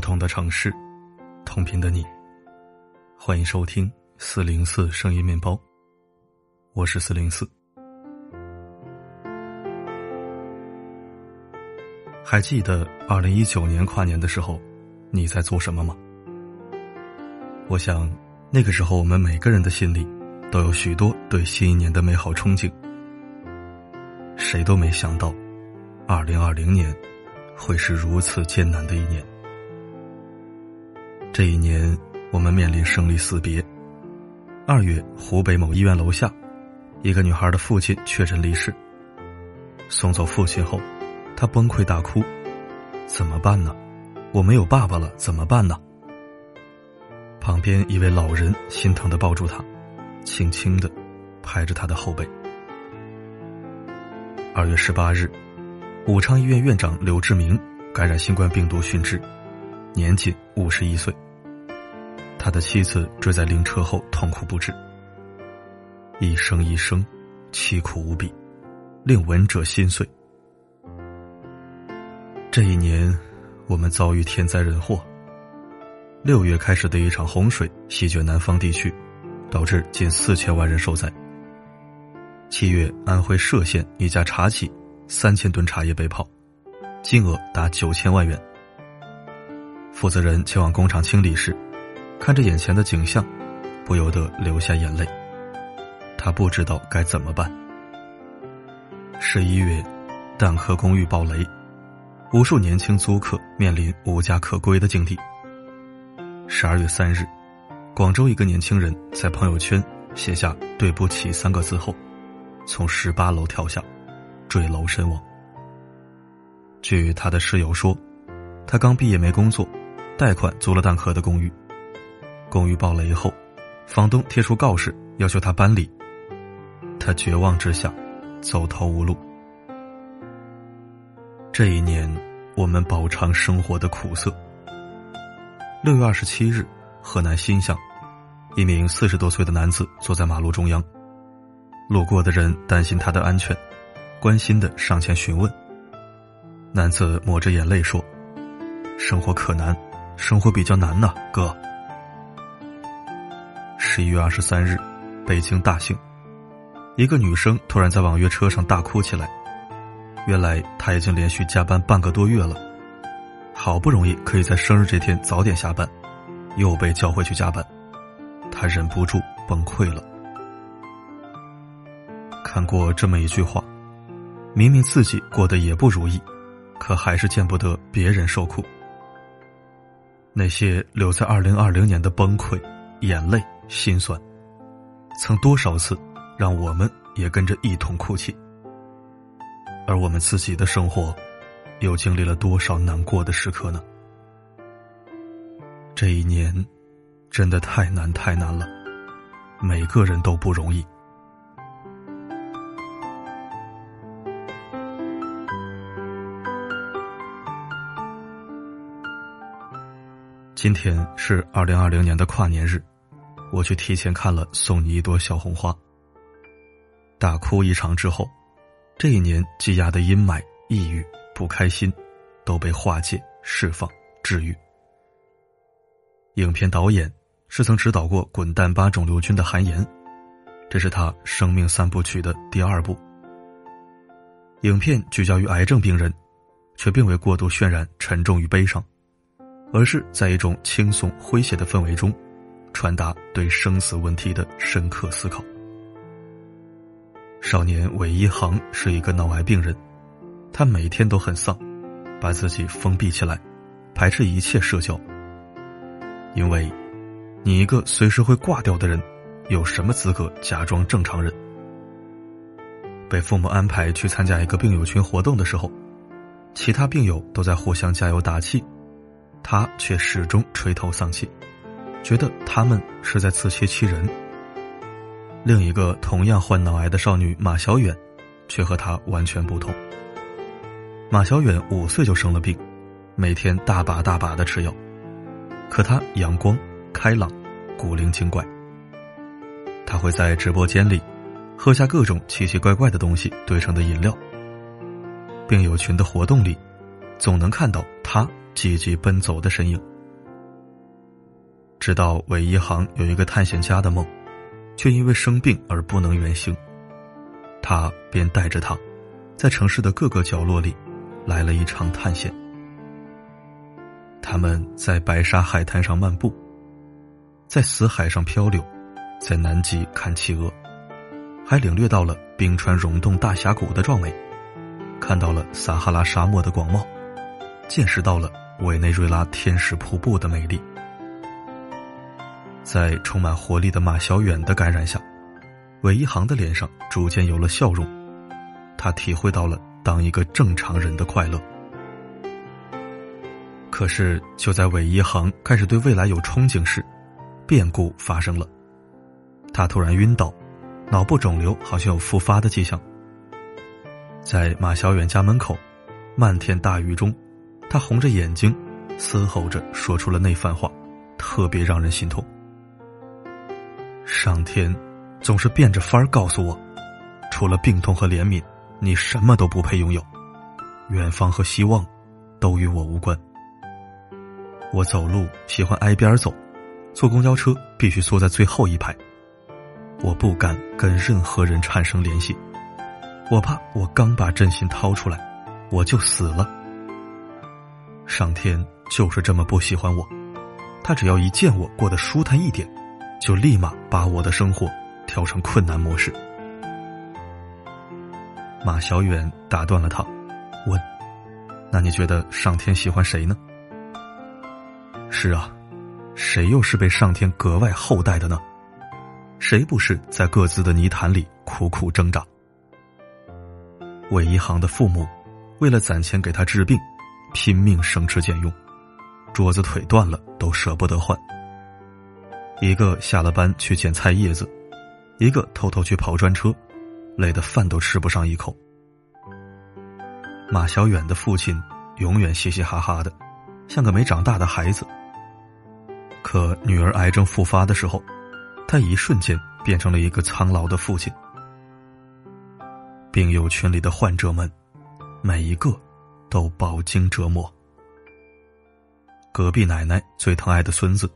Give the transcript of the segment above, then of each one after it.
不同的城市，同频的你，欢迎收听四零四声音面包，我是四零四。还记得二零一九年跨年的时候，你在做什么吗？我想，那个时候我们每个人的心里，都有许多对新一年的美好憧憬。谁都没想到，二零二零年。会是如此艰难的一年。这一年，我们面临生离死别。二月，湖北某医院楼下，一个女孩的父亲确诊离世。送走父亲后，她崩溃大哭：“怎么办呢？我没有爸爸了，怎么办呢？”旁边一位老人心疼的抱住她，轻轻的拍着她的后背。二月十八日。武昌医院院长刘志明感染新冠病毒殉职，年仅五十一岁。他的妻子追在灵车后痛苦不止，一声一声，凄苦无比，令闻者心碎。这一年，我们遭遇天灾人祸。六月开始的一场洪水席卷南方地区，导致近四千万人受灾。七月，安徽歙县一家茶企。三千吨茶叶被泡，金额达九千万元。负责人前往工厂清理时，看着眼前的景象，不由得流下眼泪。他不知道该怎么办。十一月，蛋壳公寓爆雷，无数年轻租客面临无家可归的境地。十二月三日，广州一个年轻人在朋友圈写下“对不起”三个字后，从十八楼跳下。坠楼身亡。据他的室友说，他刚毕业没工作，贷款租了蛋壳的公寓。公寓爆雷后，房东贴出告示要求他搬离。他绝望之下，走投无路。这一年，我们饱尝生活的苦涩。六月二十七日，河南新乡，一名四十多岁的男子坐在马路中央，路过的人担心他的安全。关心的上前询问。男子抹着眼泪说：“生活可难，生活比较难呐，哥。”十一月二十三日，北京大兴，一个女生突然在网约车上大哭起来。原来她已经连续加班半个多月了，好不容易可以在生日这天早点下班，又被叫回去加班，她忍不住崩溃了。看过这么一句话。明明自己过得也不如意，可还是见不得别人受苦。那些留在二零二零年的崩溃、眼泪、心酸，曾多少次让我们也跟着一同哭泣。而我们自己的生活，又经历了多少难过的时刻呢？这一年，真的太难太难了，每个人都不容易。今天是二零二零年的跨年日，我去提前看了《送你一朵小红花》。大哭一场之后，这一年积压的阴霾、抑郁、不开心，都被化解、释放、治愈。影片导演是曾指导过《滚蛋吧肿瘤君》的韩延，这是他生命三部曲的第二部。影片聚焦于癌症病人，却并未过度渲染沉重与悲伤。而是在一种轻松诙谐的氛围中，传达对生死问题的深刻思考。少年韦一航是一个脑癌病人，他每天都很丧，把自己封闭起来，排斥一切社交。因为，你一个随时会挂掉的人，有什么资格假装正常人？被父母安排去参加一个病友群活动的时候，其他病友都在互相加油打气。他却始终垂头丧气，觉得他们是在自欺欺人。另一个同样患脑癌的少女马小远，却和他完全不同。马小远五岁就生了病，每天大把大把的吃药，可他阳光开朗，古灵精怪。他会在直播间里，喝下各种奇奇怪怪的东西兑成的饮料。病友群的活动里，总能看到他。积极奔走的身影。直到韦一航有一个探险家的梦，却因为生病而不能远行，他便带着他，在城市的各个角落里，来了一场探险。他们在白沙海滩上漫步，在死海上漂流，在南极看企鹅，还领略到了冰川溶洞大峡谷的壮美，看到了撒哈拉沙漠的广袤，见识到了委内瑞拉天使瀑布的美丽。在充满活力的马小远的感染下，韦一航的脸上逐渐有了笑容，他体会到了当一个正常人的快乐。可是，就在韦一航开始对未来有憧憬时，变故发生了。他突然晕倒，脑部肿瘤好像有复发的迹象。在马小远家门口，漫天大雨中，他红着眼睛，嘶吼着说出了那番话，特别让人心痛。上天总是变着法儿告诉我，除了病痛和怜悯，你什么都不配拥有。远方和希望，都与我无关。我走路喜欢挨边走，坐公交车必须坐在最后一排。我不敢跟任何人产生联系，我怕我刚把真心掏出来，我就死了。上天就是这么不喜欢我，他只要一见我过得舒坦一点，就立马把我的生活调成困难模式。马小远打断了他，问：“那你觉得上天喜欢谁呢？”是啊，谁又是被上天格外厚待的呢？谁不是在各自的泥潭里苦苦挣扎？韦一航的父母为了攒钱给他治病，拼命省吃俭用，桌子腿断了都舍不得换。一个下了班去捡菜叶子，一个偷偷去跑专车，累得饭都吃不上一口。马小远的父亲永远嘻嘻哈哈的，像个没长大的孩子。可女儿癌症复发的时候，他一瞬间变成了一个苍老的父亲。病友群里的患者们，每一个都饱经折磨。隔壁奶奶最疼爱的孙子，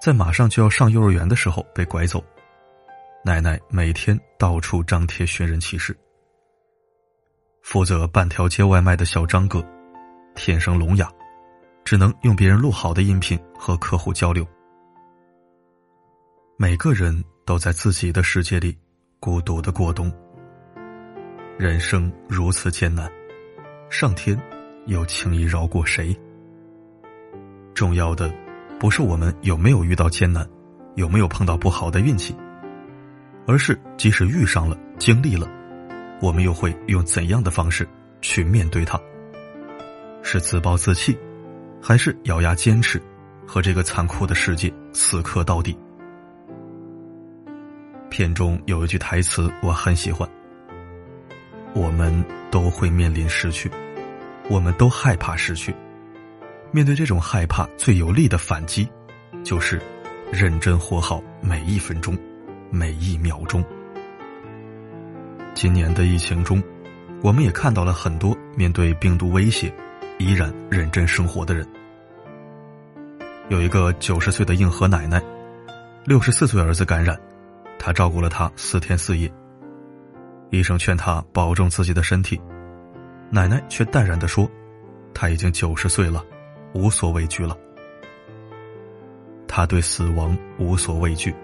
在马上就要上幼儿园的时候被拐走，奶奶每天到处张贴寻人启事。负责半条街外卖的小张哥，天生聋哑。只能用别人录好的音频和客户交流。每个人都在自己的世界里孤独的过冬。人生如此艰难，上天又轻易饶过谁？重要的不是我们有没有遇到艰难，有没有碰到不好的运气，而是即使遇上了、经历了，我们又会用怎样的方式去面对它？是自暴自弃？还是咬牙坚持，和这个残酷的世界死磕到底。片中有一句台词我很喜欢：“我们都会面临失去，我们都害怕失去。面对这种害怕，最有力的反击，就是认真活好每一分钟，每一秒钟。”今年的疫情中，我们也看到了很多面对病毒威胁。依然认真生活的人，有一个九十岁的硬核奶奶，六十四岁儿子感染，她照顾了他四天四夜。医生劝他保重自己的身体，奶奶却淡然的说：“他已经九十岁了，无所畏惧了。”他对死亡无所畏惧，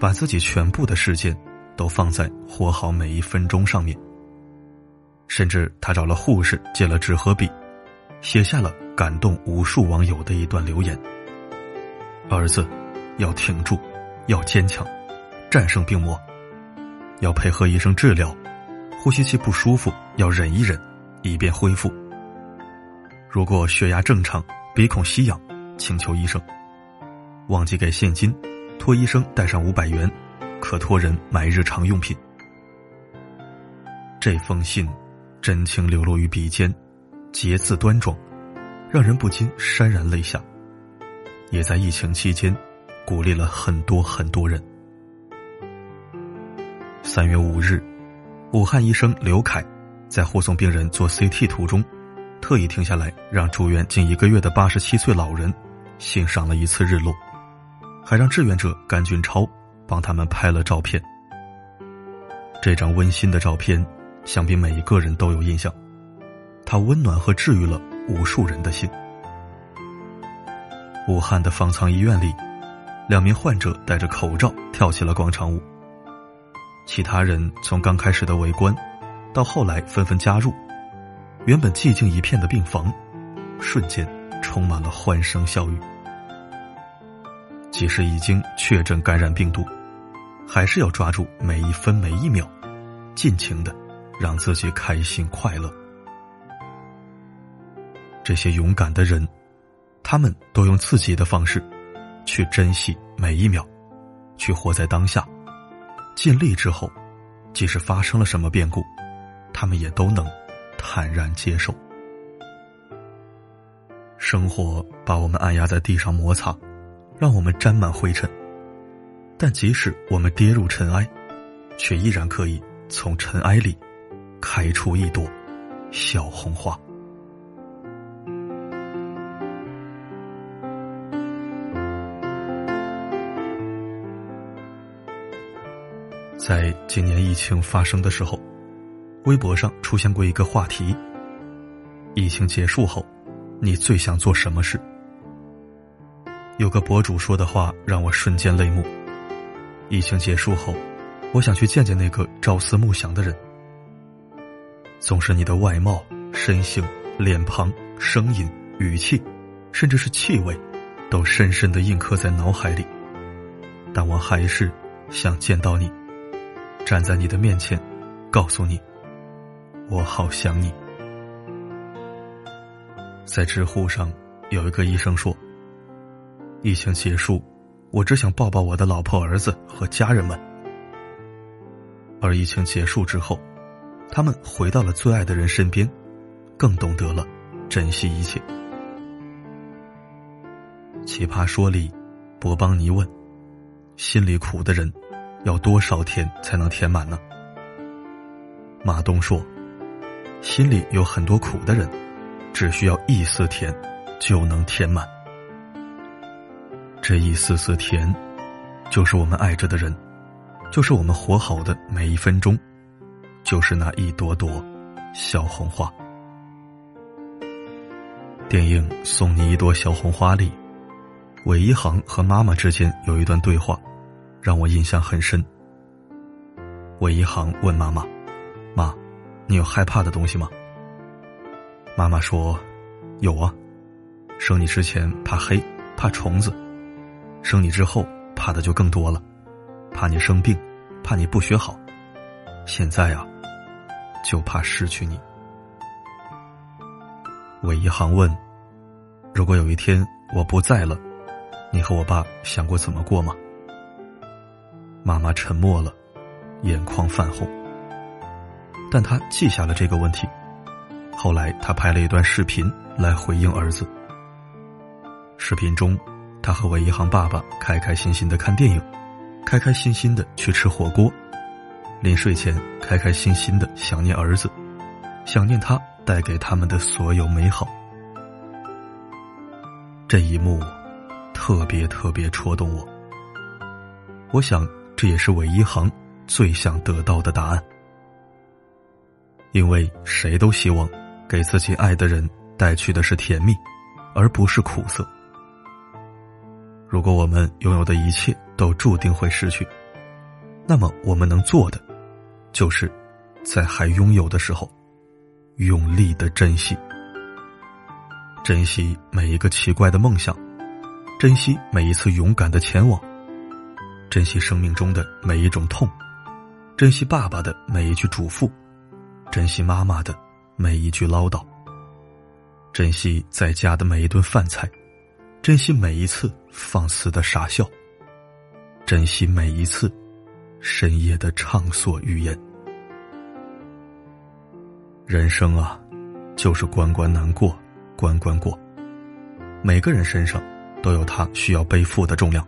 把自己全部的时间都放在活好每一分钟上面。甚至他找了护士借了纸和笔。写下了感动无数网友的一段留言：“儿子，要挺住，要坚强，战胜病魔，要配合医生治疗，呼吸器不舒服要忍一忍，以便恢复。如果血压正常，鼻孔吸氧，请求医生。忘记给现金，托医生带上五百元，可托人买日常用品。这封信，真情流露于笔尖。”节字端庄，让人不禁潸然泪下。也在疫情期间，鼓励了很多很多人。三月五日，武汉医生刘凯在护送病人做 CT 途中，特意停下来，让住院近一个月的八十七岁老人欣赏了一次日落，还让志愿者甘俊超帮他们拍了照片。这张温馨的照片，想必每一个人都有印象，它温暖和治愈了无数人的心。武汉的方舱医院里，两名患者戴着口罩跳起了广场舞。其他人从刚开始的围观，到后来纷纷加入，原本寂静一片的病房，瞬间充满了欢声笑语。即使已经确诊感染病毒，还是要抓住每一分每一秒，尽情的让自己开心快乐。这些勇敢的人。他们都用自己的方式，去珍惜每一秒，去活在当下。尽力之后，即使发生了什么变故，他们也都能坦然接受。生活把我们按压在地上摩擦，让我们沾满灰尘。但即使我们跌入尘埃，却依然可以从尘埃里开出一朵小红花。在今年疫情发生的时候，微博上出现过一个话题：疫情结束后，你最想做什么事？有个博主说的话让我瞬间泪目。疫情结束后，我想去见见那个朝思暮想的人。总是你的外貌、身形、脸庞、声音、语气，甚至是气味，都深深的印刻在脑海里。但我还是想见到你。站在你的面前，告诉你，我好想你。在知乎上有一个医生说：“疫情结束，我只想抱抱我的老婆、儿子和家人们。”而疫情结束之后，他们回到了最爱的人身边，更懂得了珍惜一切。奇葩说里，博邦尼问：“心里苦的人。”要多少天才能填满呢？马东说：“心里有很多苦的人，只需要一丝甜，就能填满。这一丝丝甜，就是我们爱着的人，就是我们活好的每一分钟，就是那一朵朵小红花。”电影《送你一朵小红花》里，韦一航和妈妈之间有一段对话。让我印象很深。韦一航问妈妈：“妈，你有害怕的东西吗？”妈妈说：“有啊，生你之前怕黑，怕虫子；生你之后怕的就更多了，怕你生病，怕你不学好。现在啊，就怕失去你。”韦一航问：“如果有一天我不在了，你和我爸想过怎么过吗？”妈妈沉默了，眼眶泛红。但她记下了这个问题。后来，她拍了一段视频来回应儿子。视频中，他和韦一航爸爸开开心心的看电影，开开心心的去吃火锅，临睡前开开心心的想念儿子，想念他带给他们的所有美好。这一幕，特别特别戳动我。我想。这也是韦一航最想得到的答案，因为谁都希望给自己爱的人带去的是甜蜜，而不是苦涩。如果我们拥有的一切都注定会失去，那么我们能做的，就是在还拥有的时候，用力的珍惜，珍惜每一个奇怪的梦想，珍惜每一次勇敢的前往。珍惜生命中的每一种痛，珍惜爸爸的每一句嘱咐，珍惜妈妈的每一句唠叨，珍惜在家的每一顿饭菜，珍惜每一次放肆的傻笑，珍惜每一次深夜的畅所欲言。人生啊，就是关关难过关关过，每个人身上都有他需要背负的重量。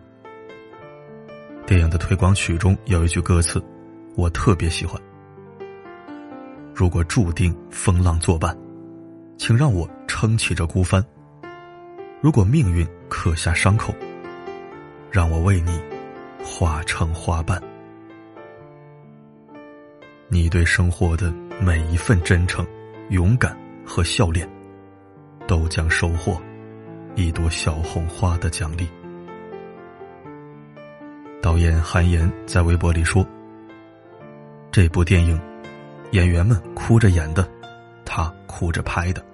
电影的推广曲中有一句歌词，我特别喜欢。如果注定风浪作伴，请让我撑起这孤帆。如果命运刻下伤口，让我为你化成花瓣。你对生活的每一份真诚、勇敢和笑脸，都将收获一朵小红花的奖励。导演韩延在微博里说：“这部电影，演员们哭着演的，他哭着拍的，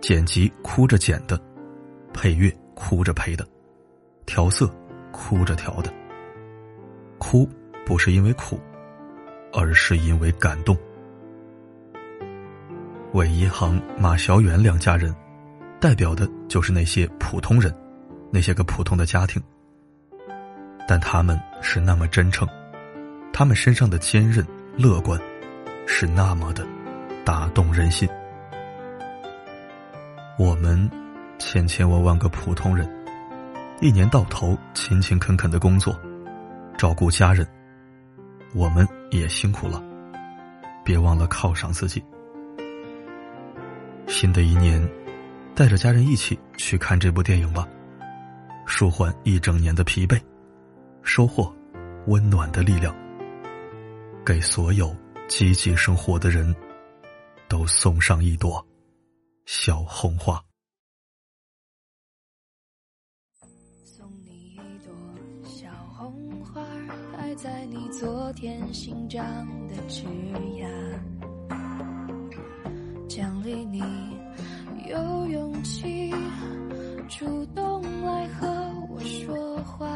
剪辑哭着剪的，配乐哭着配的，调色哭着调的。哭不是因为苦。”而是因为感动。韦一航、马小远两家人，代表的就是那些普通人，那些个普通的家庭。但他们是那么真诚，他们身上的坚韧、乐观，是那么的打动人心。我们千千万万个普通人，一年到头勤勤恳恳的工作，照顾家人。我们也辛苦了，别忘了犒赏自己。新的一年，带着家人一起去看这部电影吧，舒缓一整年的疲惫，收获温暖的力量，给所有积极生活的人都送上一朵小红花。送你一朵小红花，开在你昨天新长的枝桠，奖励你有勇气主动来和我说话。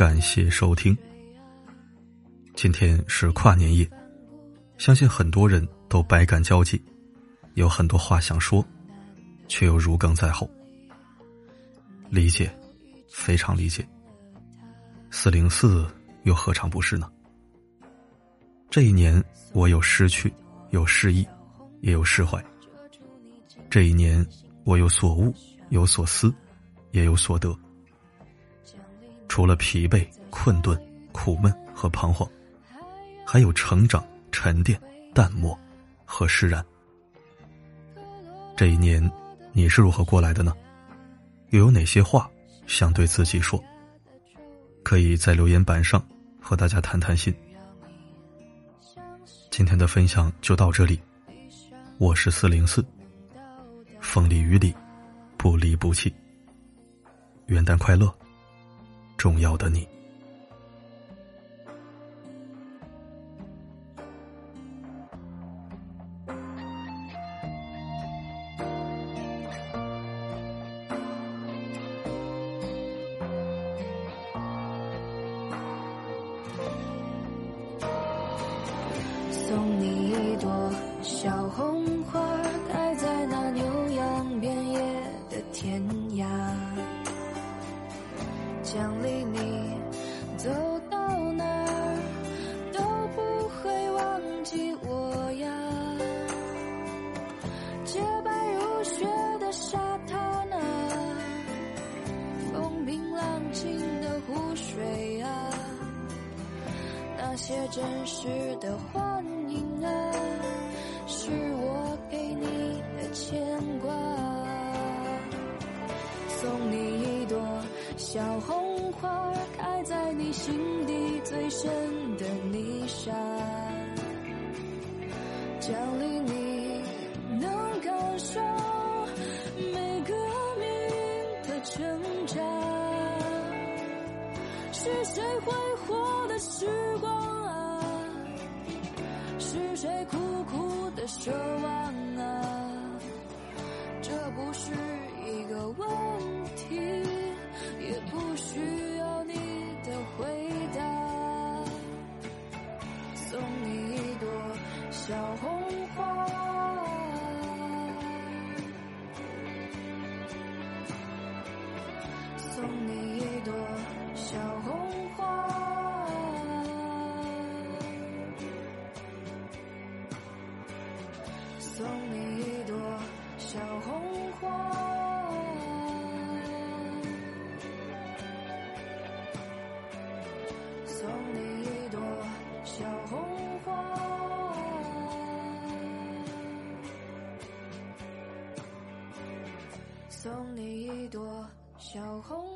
感谢收听，今天是跨年夜，相信很多人都百感交集，有很多话想说，却又如鲠在喉，理解。非常理解，四零四又何尝不是呢？这一年，我有失去，有失意，也有释怀。这一年，我有所悟，有所思，也有所得。除了疲惫、困顿、苦闷和彷徨，还有成长、沉淀、淡漠和释然。这一年，你是如何过来的呢？又有哪些话？想对自己说，可以在留言板上和大家谈谈心。今天的分享就到这里，我是四零四，风里雨里，不离不弃。元旦快乐，重要的你。送你一朵小红花，开在那牛羊遍野的天涯。奖励你走到哪儿都不会忘记我呀。洁白如雪的沙滩啊，风平浪静的湖水啊，那些真实的幻影啊，是我给你的牵挂。送你一朵小红花，开在你心底最深的泥沙。奖励你能感受每个命运的挣扎。是谁挥霍的时光啊？是谁苦苦的奢望啊？这不是送你一朵小红。